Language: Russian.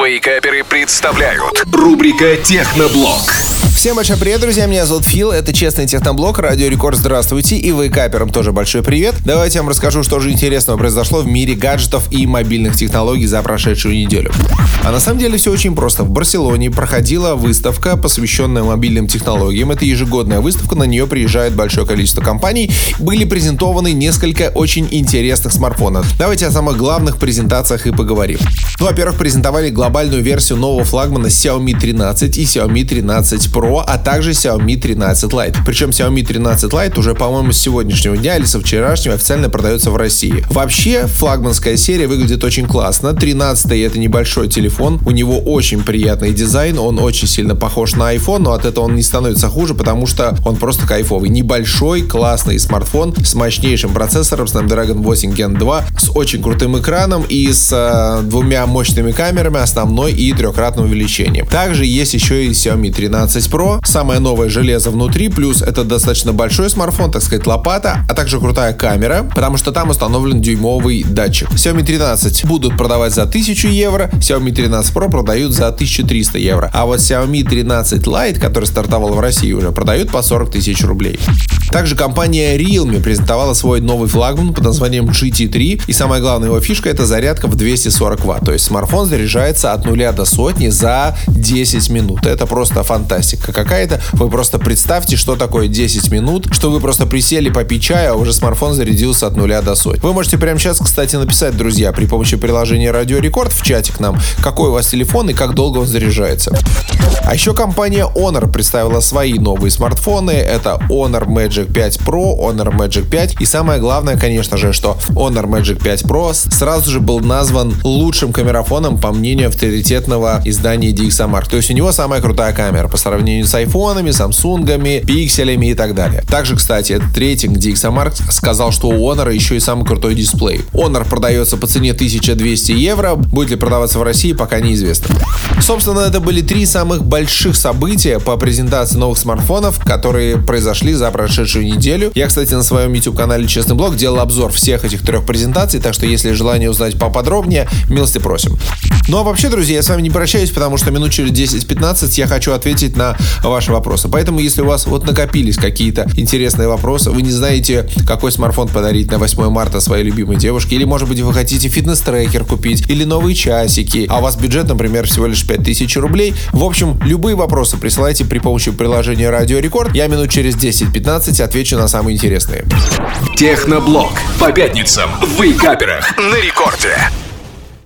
Вейкаперы представляют рубрика Техноблог. Всем большой привет, друзья, меня зовут Фил, это Честный Техноблог, Радио Рекорд, здравствуйте, и вейкаперам тоже большой привет. Давайте я вам расскажу, что же интересного произошло в мире гаджетов и мобильных технологий за прошедшую неделю. А на самом деле все очень просто. В Барселоне проходила выставка, посвященная мобильным технологиям. Это ежегодная выставка, на нее приезжает большое количество компаний. Были презентованы несколько очень интересных смартфонов. Давайте о самых главных презентациях и поговорим. Ну, во-первых, презентовали глобальную версию нового флагмана Xiaomi 13 и Xiaomi 13 Pro а также Xiaomi 13 Lite. Причем Xiaomi 13 Lite уже, по-моему, с сегодняшнего дня или со вчерашнего официально продается в России. Вообще, флагманская серия выглядит очень классно. 13 это небольшой телефон, у него очень приятный дизайн, он очень сильно похож на iPhone, но от этого он не становится хуже, потому что он просто кайфовый. Небольшой, классный смартфон с мощнейшим процессором Snapdragon 8 Gen 2, с очень крутым экраном и с э, двумя мощными камерами, основной и трехкратным увеличением. Также есть еще и Xiaomi 13 Pro, Pro, самое новое железо внутри, плюс это достаточно большой смартфон, так сказать, лопата, а также крутая камера, потому что там установлен дюймовый датчик. Xiaomi 13 будут продавать за 1000 евро, Xiaomi 13 Pro продают за 1300 евро, а вот Xiaomi 13 Lite, который стартовал в России уже, продают по 40 тысяч рублей. Также компания Realme презентовала свой новый флагман под названием GT3, и самая главная его фишка это зарядка в 240 Вт, то есть смартфон заряжается от нуля до сотни за 10 минут. Это просто фантастика какая-то. Вы просто представьте, что такое 10 минут, что вы просто присели попить чая, а уже смартфон зарядился от нуля до сотни. Вы можете прямо сейчас, кстати, написать, друзья, при помощи приложения Радио Рекорд в чате к нам, какой у вас телефон и как долго он заряжается. А еще компания Honor представила свои новые смартфоны. Это Honor Magic 5 Pro, Honor Magic 5. И самое главное, конечно же, что Honor Magic 5 Pro сразу же был назван лучшим камерафоном по мнению авторитетного издания DxOMark. То есть у него самая крутая камера по сравнению сравнению с айфонами, самсунгами, пикселями и так далее. Также, кстати, рейтинг DxOMark сказал, что у Honor еще и самый крутой дисплей. Honor продается по цене 1200 евро, будет ли продаваться в России, пока неизвестно. Собственно, это были три самых больших события по презентации новых смартфонов, которые произошли за прошедшую неделю. Я, кстати, на своем YouTube-канале Честный блог делал обзор всех этих трех презентаций, так что если желание узнать поподробнее, милости просим. Ну а вообще, друзья, я с вами не прощаюсь, потому что минут через 10-15 я хочу ответить на ваши вопросы. Поэтому, если у вас вот накопились какие-то интересные вопросы, вы не знаете, какой смартфон подарить на 8 марта своей любимой девушке, или, может быть, вы хотите фитнес-трекер купить, или новые часики, а у вас бюджет, например, всего лишь 5000 рублей. В общем, любые вопросы присылайте при помощи приложения Радио Рекорд. Я минут через 10-15 отвечу на самые интересные. Техноблог. По пятницам в Вейкаперах на рекорде.